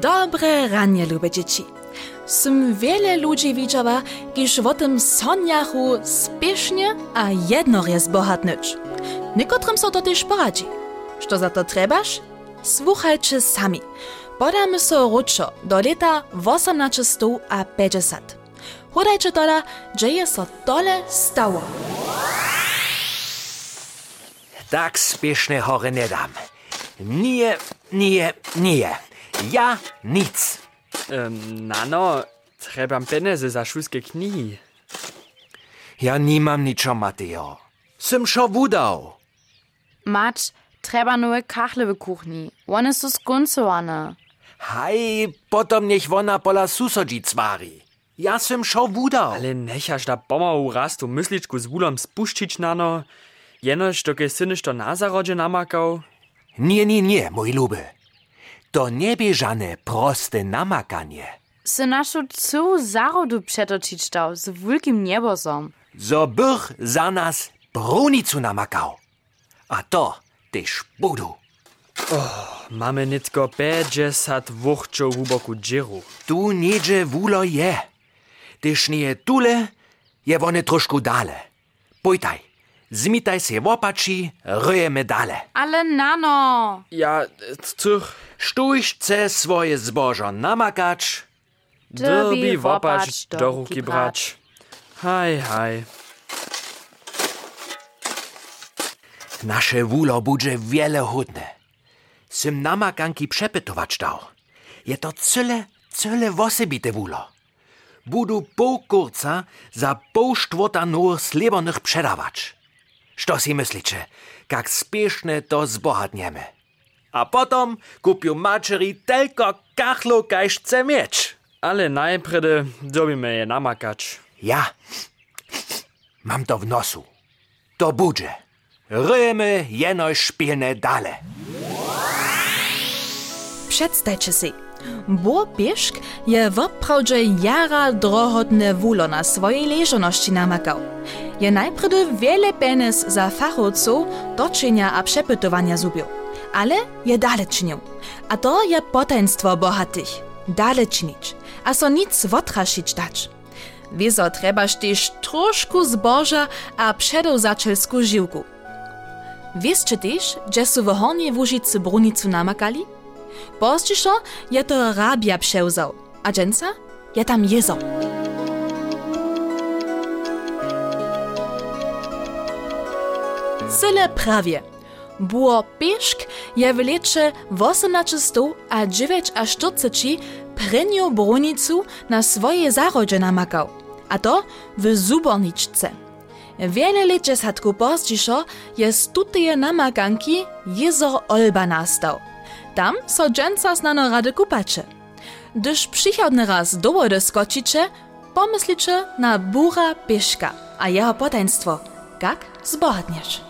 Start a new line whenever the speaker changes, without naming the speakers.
Dobre ranie, lube dzieci. Sym wiele ludzi widziała, kiż o tym sonjachu spiesznie a jednorje zbohatnyć. Niekotrym so to też poradzi. Što za to trebaš? Słuchajcie sami. Podamy so ruczo do leta 1850. Hodajcie tola, dzieje so tole stało.
Tak spieszne hory nie dam. Nie, nie, nie. Ja nic.
Ähm, Nano, trebam pieniądze za wszystkie knihy.
Ja nie mam niczo, Mateo. Sym szo wudał.
Mać, treba nowe kachle w kuchni. One są skoncowane.
Hej, potom niech wona pola susodzi cwari. Ja sym szo wudał.
Ale nechaš da pomału raz tu mysličku z wulom spuščić nano, jenož to ke synyš to na zarodzie namakał.
Nie, nie, nie, mój luby. To nie bie żane proste namakanie.
Se našu cu zarodu přetočić dał z wielkim niebosom.
So bych za nas brunicu namakał. A to też budu.
Mamy nitko 50 wuchčov hlubokú džiru.
Tu niedzie wulo je. Tyż nie tule, je wone troszkę dale. Pojtaj, zmitaj się w opaczy, ryjemy dale.
Ale nano!
Ja, cóż,
Sztuś chce swoje zbożo namakać,
derby wopać do ruki brać. Haj, haj.
nasze wulo budże wiele hudne. Sym namakanki przepytować dał. Je to cyle, cyle wosebite wulo. Budu pół kurca za pół sztwota nur slibonych przedawać. Što si myślicie, jak spieszne to zbohatniemy? A potom kupił maczeri tylko kachlu, kajż chce mieć.
Ale najpredy dobimy je namakać.
Ja mam to w nosu. To budże. Rymy jeno szpilne dale.
Przedstajcie si. Bo Bieszk je woprawdźe jara drohotne wulo na swojej leżoności namakał. Je najpredy wiele penes za fachowców doczynia a przepytowania zubił. Ale je dale czynił. A to je potenstwo bohatych. Dale czynić. A so nic wotraszyć dać. Wieso trebaż też troszkę zboża a przedozaczelsku żyłku. Wieszcie też, że su w Hornie Łużycy brunicu namakali? Pozdźiszo je to rabia przewzał, a dżęca je tam jezał. Cyle prawie. Było pieszk je w lecie 1800 a 9 a 40 prenią brunicu na swoje zarodzie namakał, a to w Zuborniczce. Wiele lat sadku pozdźiszo je z tuteje namakanki jezor Olba nastał. Tam so dżęca znano rady kupacze. Gdyż przychodny raz do wody skoczycie, pomyślicie na bura pieszka, a jeho potenstwo. Jak zbohatniesz?